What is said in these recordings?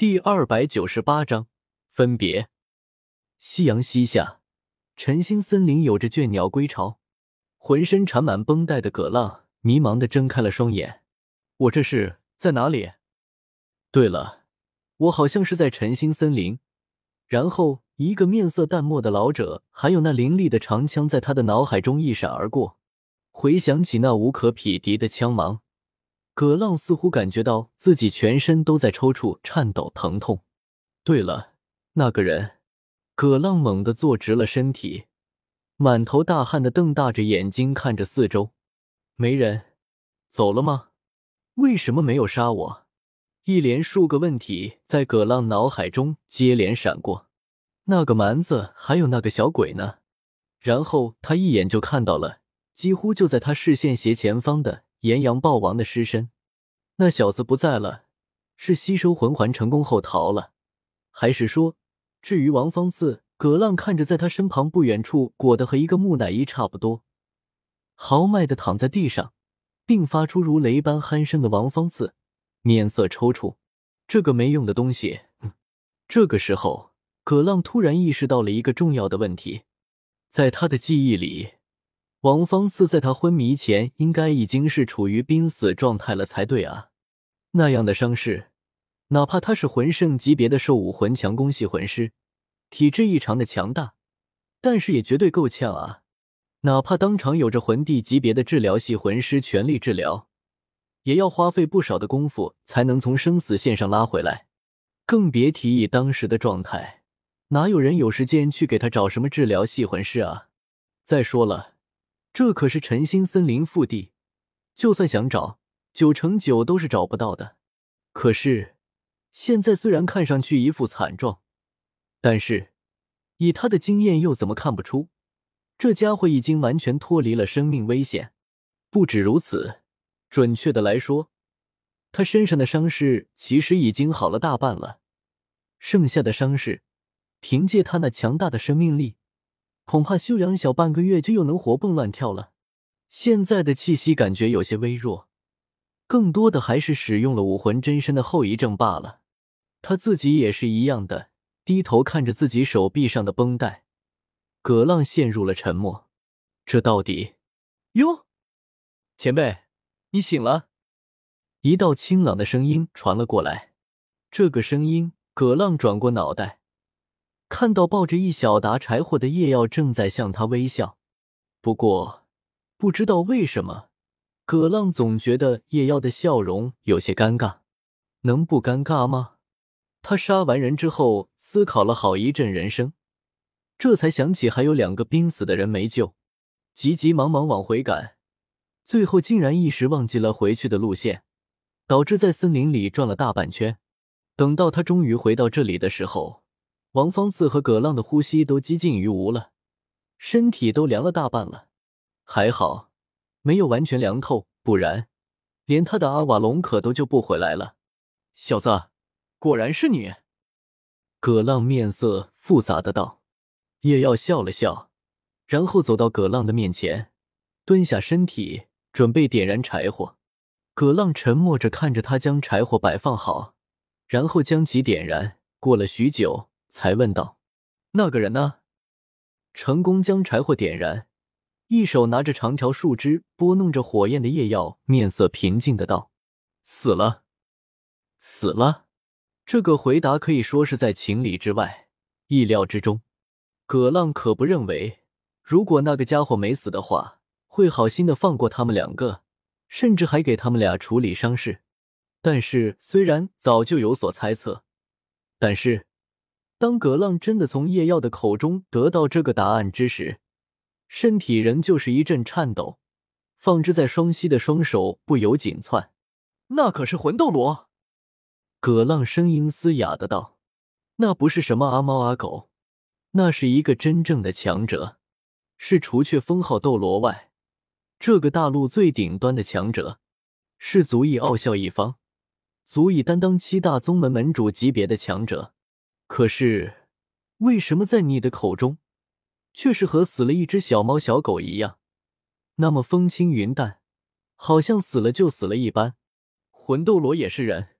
第二百九十八章分别。夕阳西下，晨星森林有着倦鸟归巢。浑身缠满绷带的葛浪迷茫的睁开了双眼。我这是在哪里？对了，我好像是在晨星森林。然后，一个面色淡漠的老者，还有那凌厉的长枪，在他的脑海中一闪而过。回想起那无可匹敌的枪芒。葛浪似乎感觉到自己全身都在抽搐、颤抖、疼痛。对了，那个人，葛浪猛地坐直了身体，满头大汗的瞪大着眼睛看着四周，没人，走了吗？为什么没有杀我？一连数个问题在葛浪脑海中接连闪过。那个蛮子还有那个小鬼呢？然后他一眼就看到了，几乎就在他视线斜前方的。炎阳暴王的尸身，那小子不在了，是吸收魂环成功后逃了，还是说，至于王方四？葛浪看着在他身旁不远处裹得和一个木乃伊差不多，豪迈的躺在地上，并发出如雷般鼾声的王方四，面色抽搐。这个没用的东西。这个时候，葛浪突然意识到了一个重要的问题，在他的记忆里。王方次在他昏迷前应该已经是处于濒死状态了才对啊！那样的伤势，哪怕他是魂圣级别的兽武魂强攻系魂师，体质异常的强大，但是也绝对够呛啊！哪怕当场有着魂帝级别的治疗系魂师全力治疗，也要花费不少的功夫才能从生死线上拉回来，更别提以当时的状态，哪有人有时间去给他找什么治疗系魂师啊？再说了。这可是晨星森林腹地，就算想找，九成九都是找不到的。可是现在虽然看上去一副惨状，但是以他的经验，又怎么看不出这家伙已经完全脱离了生命危险？不止如此，准确的来说，他身上的伤势其实已经好了大半了，剩下的伤势，凭借他那强大的生命力。恐怕休养小半个月就又能活蹦乱跳了。现在的气息感觉有些微弱，更多的还是使用了武魂真身的后遗症罢了。他自己也是一样的，低头看着自己手臂上的绷带。葛浪陷入了沉默。这到底……哟，前辈，你醒了！一道清朗的声音传了过来。这个声音，葛浪转过脑袋。看到抱着一小沓柴火的叶耀正在向他微笑，不过不知道为什么，葛浪总觉得叶耀的笑容有些尴尬。能不尴尬吗？他杀完人之后，思考了好一阵人生，这才想起还有两个濒死的人没救，急急忙忙往回赶，最后竟然一时忘记了回去的路线，导致在森林里转了大半圈。等到他终于回到这里的时候。王方次和葛浪的呼吸都几近于无了，身体都凉了大半了。还好没有完全凉透，不然连他的阿瓦隆可都救不回来了。小子，果然是你！葛浪面色复杂的道。叶耀笑了笑，然后走到葛浪的面前，蹲下身体准备点燃柴火。葛浪沉默着看着他将柴火摆放好，然后将其点燃。过了许久。才问道：“那个人呢？”成功将柴火点燃，一手拿着长条树枝拨弄着火焰的叶耀面色平静的道：“死了，死了。”这个回答可以说是在情理之外，意料之中。葛浪可不认为，如果那个家伙没死的话，会好心的放过他们两个，甚至还给他们俩处理伤势。但是，虽然早就有所猜测，但是。当葛浪真的从叶耀的口中得到这个答案之时，身体仍旧是一阵颤抖，放置在双膝的双手不由紧窜。那可是魂斗罗！葛浪声音嘶哑的道：“那不是什么阿猫阿狗，那是一个真正的强者，是除却封号斗罗外，这个大陆最顶端的强者，是足以傲笑一方，足以担当七大宗门门主级别的强者。”可是，为什么在你的口中，却是和死了一只小猫小狗一样，那么风轻云淡，好像死了就死了一般？魂斗罗也是人，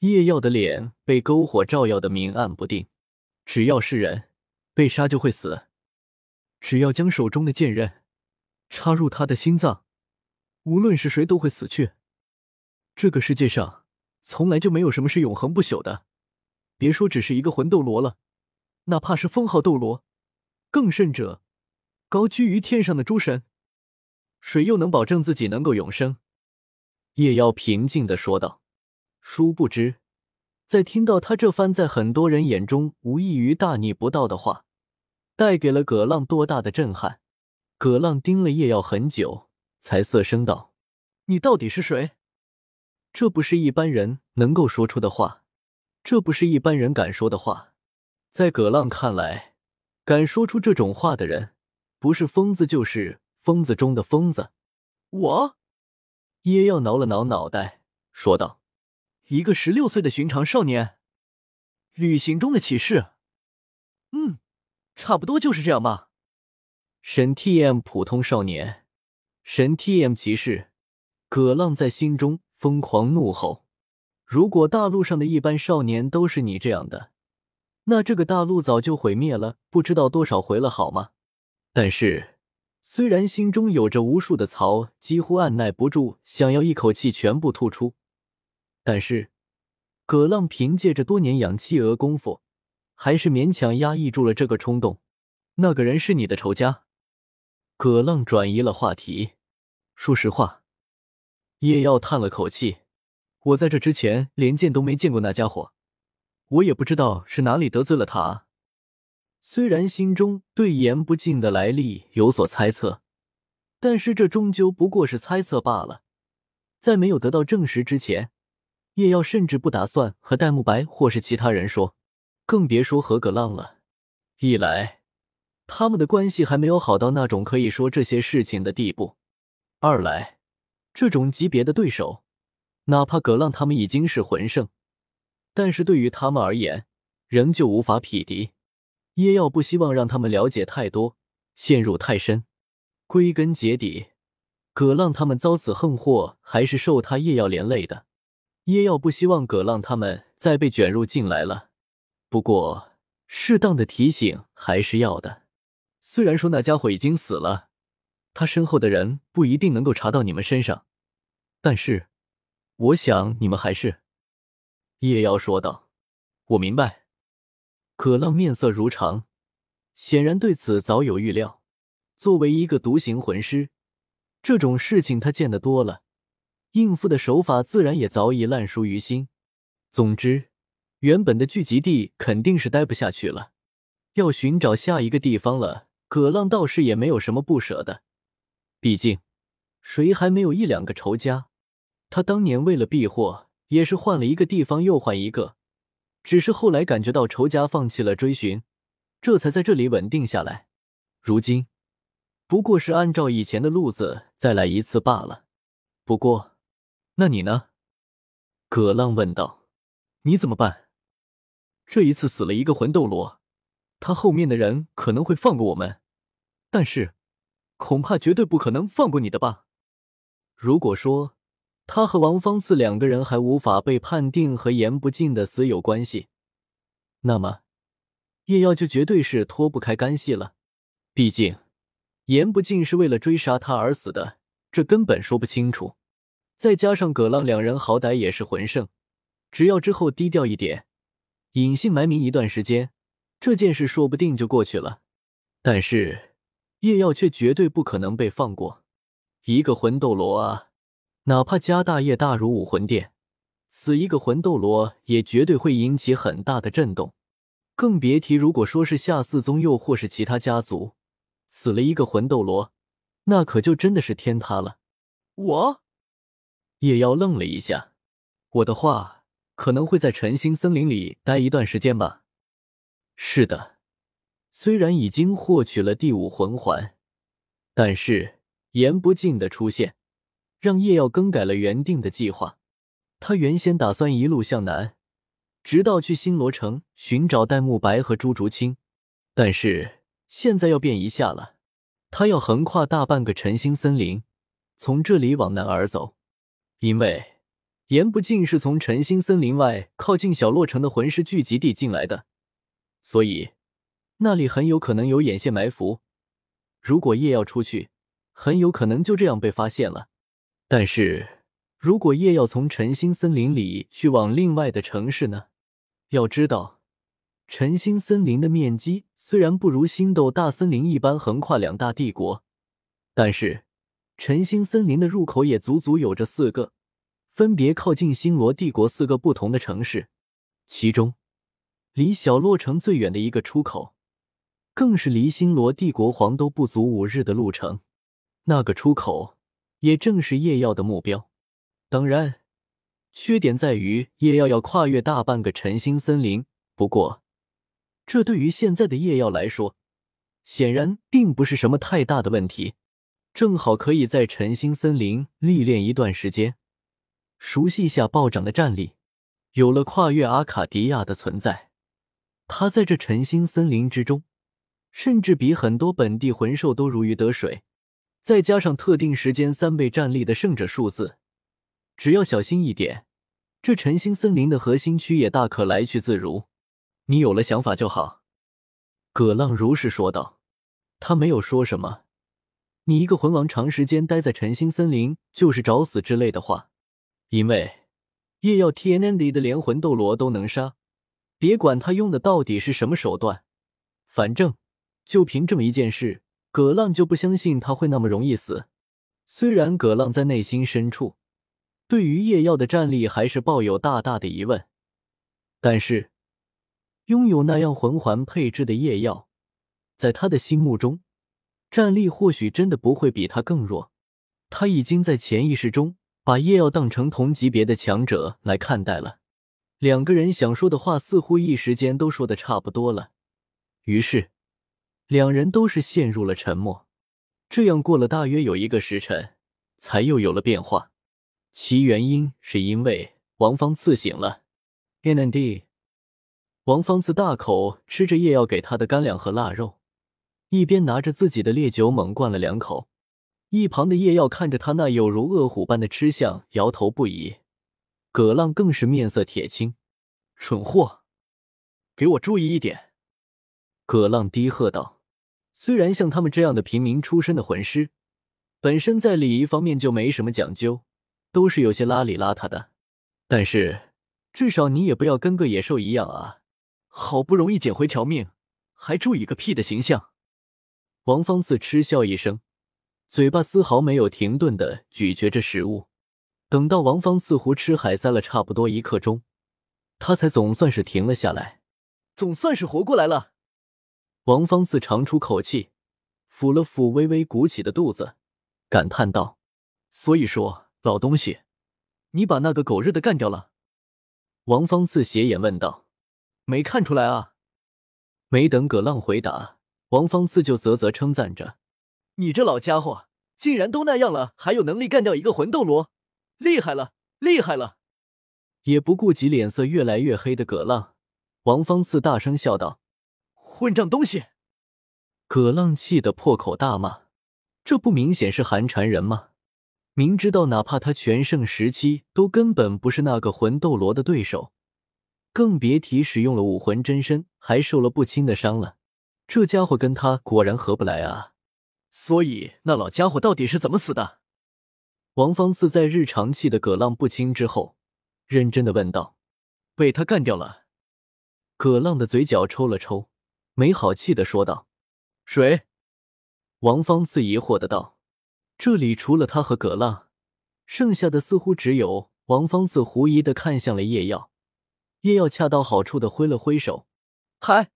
夜耀的脸被篝火照耀的明暗不定。只要是人，被杀就会死。只要将手中的剑刃插入他的心脏，无论是谁都会死去。这个世界上从来就没有什么是永恒不朽的，别说只是一个魂斗罗了，哪怕是封号斗罗，更甚者，高居于天上的诸神，谁又能保证自己能够永生？叶妖平静的说道。殊不知，在听到他这番在很多人眼中无异于大逆不道的话，带给了葛浪多大的震撼。葛浪盯了叶耀很久，才涩声道：“你到底是谁？这不是一般人能够说出的话，这不是一般人敢说的话。在葛浪看来，敢说出这种话的人，不是疯子，就是疯子中的疯子。”我，叶耀挠了挠脑袋，说道。一个十六岁的寻常少年，旅行中的启示。嗯，差不多就是这样吧。神 T M 普通少年，神 T M 骑士。葛浪在心中疯狂怒吼：如果大陆上的一般少年都是你这样的，那这个大陆早就毁灭了不知道多少回了，好吗？但是，虽然心中有着无数的槽，几乎按耐不住想要一口气全部吐出。但是，葛浪凭借着多年养气鹅功夫，还是勉强压抑住了这个冲动。那个人是你的仇家。葛浪转移了话题。说实话，叶耀叹了口气：“我在这之前连见都没见过那家伙，我也不知道是哪里得罪了他。虽然心中对言不尽的来历有所猜测，但是这终究不过是猜测罢了。在没有得到证实之前。”叶耀甚至不打算和戴沐白或是其他人说，更别说和葛浪了。一来，他们的关系还没有好到那种可以说这些事情的地步；二来，这种级别的对手，哪怕葛浪他们已经是魂圣，但是对于他们而言，仍旧无法匹敌。叶耀不希望让他们了解太多，陷入太深。归根结底，葛浪他们遭此横祸，还是受他叶耀连累的。叶耀不希望葛浪他们再被卷入进来了，不过适当的提醒还是要的。虽然说那家伙已经死了，他身后的人不一定能够查到你们身上，但是我想你们还是……叶耀说道。我明白。葛浪面色如常，显然对此早有预料。作为一个独行魂师，这种事情他见得多了。应付的手法自然也早已烂熟于心。总之，原本的聚集地肯定是待不下去了，要寻找下一个地方了。葛浪倒是也没有什么不舍的，毕竟谁还没有一两个仇家？他当年为了避祸，也是换了一个地方又换一个，只是后来感觉到仇家放弃了追寻，这才在这里稳定下来。如今不过是按照以前的路子再来一次罢了。不过。那你呢？葛浪问道。你怎么办？这一次死了一个魂斗罗，他后面的人可能会放过我们，但是恐怕绝对不可能放过你的吧？如果说他和王方次两个人还无法被判定和言不尽的死有关系，那么叶耀就绝对是脱不开干系了。毕竟言不尽是为了追杀他而死的，这根本说不清楚。再加上葛浪两人好歹也是魂圣，只要之后低调一点，隐姓埋名一段时间，这件事说不定就过去了。但是叶耀却绝对不可能被放过。一个魂斗罗啊，哪怕家大业大如武魂殿，死一个魂斗罗也绝对会引起很大的震动。更别提如果说是下四宗又或是其他家族死了一个魂斗罗，那可就真的是天塌了。我。叶妖愣了一下，我的话可能会在晨星森林里待一段时间吧。是的，虽然已经获取了第五魂环，但是言不尽的出现，让叶耀更改了原定的计划。他原先打算一路向南，直到去新罗城寻找戴沐白和朱竹清，但是现在要变一下了，他要横跨大半个晨星森林，从这里往南而走。因为言不尽是从晨星森林外靠近小洛城的魂师聚集地进来的，所以那里很有可能有眼线埋伏。如果叶耀出去，很有可能就这样被发现了。但是如果叶要从晨星森林里去往另外的城市呢？要知道，晨星森林的面积虽然不如星斗大森林一般横跨两大帝国，但是晨星森林的入口也足足有着四个。分别靠近星罗帝国四个不同的城市，其中离小洛城最远的一个出口，更是离星罗帝国黄都不足五日的路程。那个出口也正是叶耀的目标。当然，缺点在于叶耀要跨越大半个晨星森林。不过，这对于现在的叶耀来说，显然并不是什么太大的问题。正好可以在晨星森林历练一段时间。熟悉一下暴涨的战力，有了跨越阿卡迪亚的存在，他在这晨星森林之中，甚至比很多本地魂兽都如鱼得水。再加上特定时间三倍战力的胜者数字，只要小心一点，这晨星森林的核心区也大可来去自如。你有了想法就好。”葛浪如是说道。他没有说什么。你一个魂王长时间待在晨星森林，就是找死之类的话。因为夜耀 T N N D 的连魂斗罗都能杀，别管他用的到底是什么手段，反正就凭这么一件事，葛浪就不相信他会那么容易死。虽然葛浪在内心深处对于叶耀的战力还是抱有大大的疑问，但是拥有那样魂环配置的叶耀，在他的心目中，战力或许真的不会比他更弱。他已经在潜意识中。把叶耀当成同级别的强者来看待了，两个人想说的话似乎一时间都说的差不多了，于是两人都是陷入了沉默。这样过了大约有一个时辰，才又有了变化。其原因是因为王方次醒了。N N D，王方次大口吃着叶耀给他的干粮和腊肉，一边拿着自己的烈酒猛灌了两口。一旁的叶耀看着他那有如饿虎般的吃相，摇头不已。葛浪更是面色铁青：“蠢货，给我注意一点！”葛浪低喝道：“虽然像他们这样的平民出身的魂师，本身在礼仪方面就没什么讲究，都是有些邋里邋遢的，但是至少你也不要跟个野兽一样啊！好不容易捡回条命，还注意个屁的形象！”王方次嗤笑一声。嘴巴丝毫没有停顿的咀嚼着食物，等到王芳似乎吃海塞了差不多一刻钟，他才总算是停了下来，总算是活过来了。王芳自长出口气，抚了抚微微鼓起的肚子，感叹道：“所以说，老东西，你把那个狗日的干掉了？”王芳自斜眼问道：“没看出来啊？”没等葛浪回答，王芳自就啧啧称赞着。你这老家伙竟然都那样了，还有能力干掉一个魂斗罗，厉害了，厉害了！也不顾及脸色越来越黑的葛浪，王方次大声笑道：“混账东西！”葛浪气得破口大骂：“这不明显是寒蝉人吗？明知道哪怕他全盛时期都根本不是那个魂斗罗的对手，更别提使用了武魂真身还受了不轻的伤了。这家伙跟他果然合不来啊！”所以那老家伙到底是怎么死的？王方四在日常气的葛浪不轻之后，认真的问道：“被他干掉了。”葛浪的嘴角抽了抽，没好气的说道：“谁？”王方四疑惑的道：“这里除了他和葛浪，剩下的似乎只有……”王方四狐疑的看向了叶耀，叶耀恰到好处的挥了挥手：“嗨。”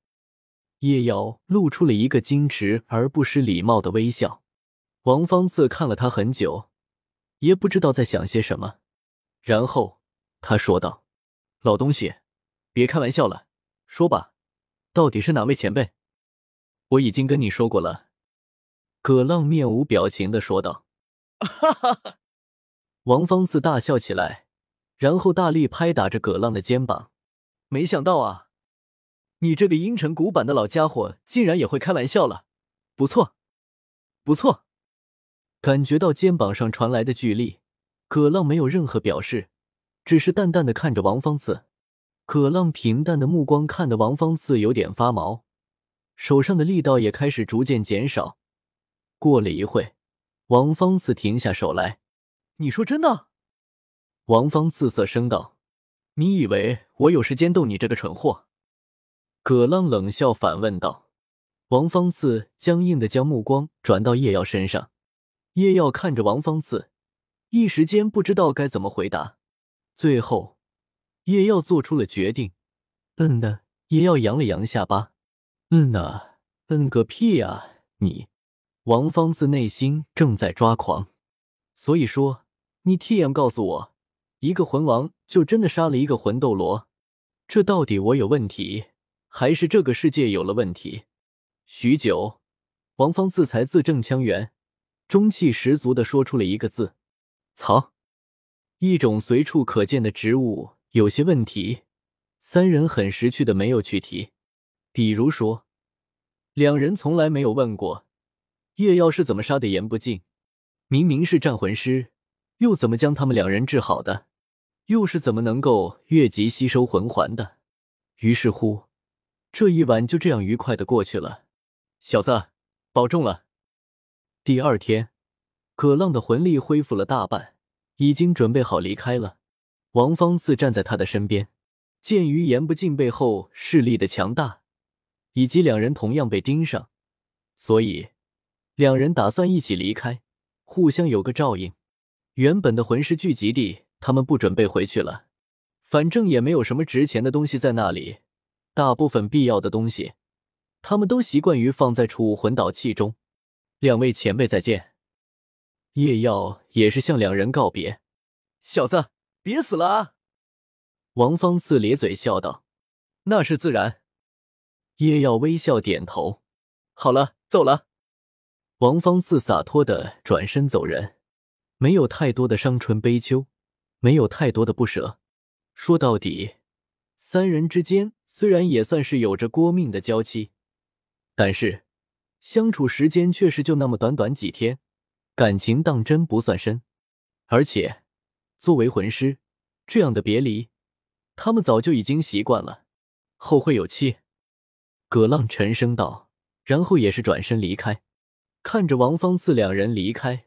叶瑶露出了一个矜持而不失礼貌的微笑。王方次看了他很久，也不知道在想些什么。然后他说道：“老东西，别开玩笑了，说吧，到底是哪位前辈？”我已经跟你说过了。”葛浪面无表情的说道。哈哈哈！王方次大笑起来，然后大力拍打着葛浪的肩膀。没想到啊！你这个阴沉古板的老家伙，竟然也会开玩笑了，不错，不错。感觉到肩膀上传来的巨力，葛浪没有任何表示，只是淡淡的看着王芳次。葛浪平淡的目光看得王芳次有点发毛，手上的力道也开始逐渐减少。过了一会，王芳次停下手来：“你说真的？”王芳次色声道：“你以为我有时间逗你这个蠢货？”葛浪冷笑反问道。王芳次僵硬的将目光转到叶耀身上，叶耀看着王芳次，一时间不知道该怎么回答。最后，叶耀做出了决定：“嗯的。”叶耀扬了扬下巴：“嗯呐，嗯个屁啊！你。”王芳自内心正在抓狂，所以说，你 T M 告诉我，一个魂王就真的杀了一个魂斗罗，这到底我有问题，还是这个世界有了问题？许久，王芳自才字正腔圆、中气十足的说出了一个字：“草。”一种随处可见的植物有些问题，三人很识趣的没有去提。比如说，两人从来没有问过叶耀是怎么杀的言不尽，明明是战魂师，又怎么将他们两人治好的？又是怎么能够越级吸收魂环的？于是乎，这一晚就这样愉快的过去了。小子，保重了。第二天，葛浪的魂力恢复了大半，已经准备好离开了。王芳次站在他的身边，鉴于言不尽背后势力的强大，以及两人同样被盯上，所以两人打算一起离开，互相有个照应。原本的魂师聚集地，他们不准备回去了，反正也没有什么值钱的东西在那里，大部分必要的东西。他们都习惯于放在储物魂导器中。两位前辈再见。叶耀也是向两人告别。小子，别死了啊！王芳次咧嘴笑道：“那是自然。”叶耀微笑点头。好了，走了。王芳次洒脱的转身走人，没有太多的伤春悲秋，没有太多的不舍。说到底，三人之间虽然也算是有着过命的交期。但是，相处时间却是就那么短短几天，感情当真不算深。而且，作为魂师，这样的别离，他们早就已经习惯了。后会有期。葛浪沉声道，然后也是转身离开。看着王芳次两人离开，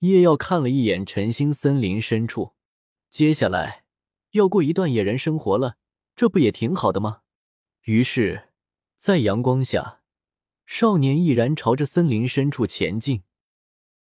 叶耀看了一眼晨星森林深处，接下来要过一段野人生活了，这不也挺好的吗？于是，在阳光下。少年毅然朝着森林深处前进。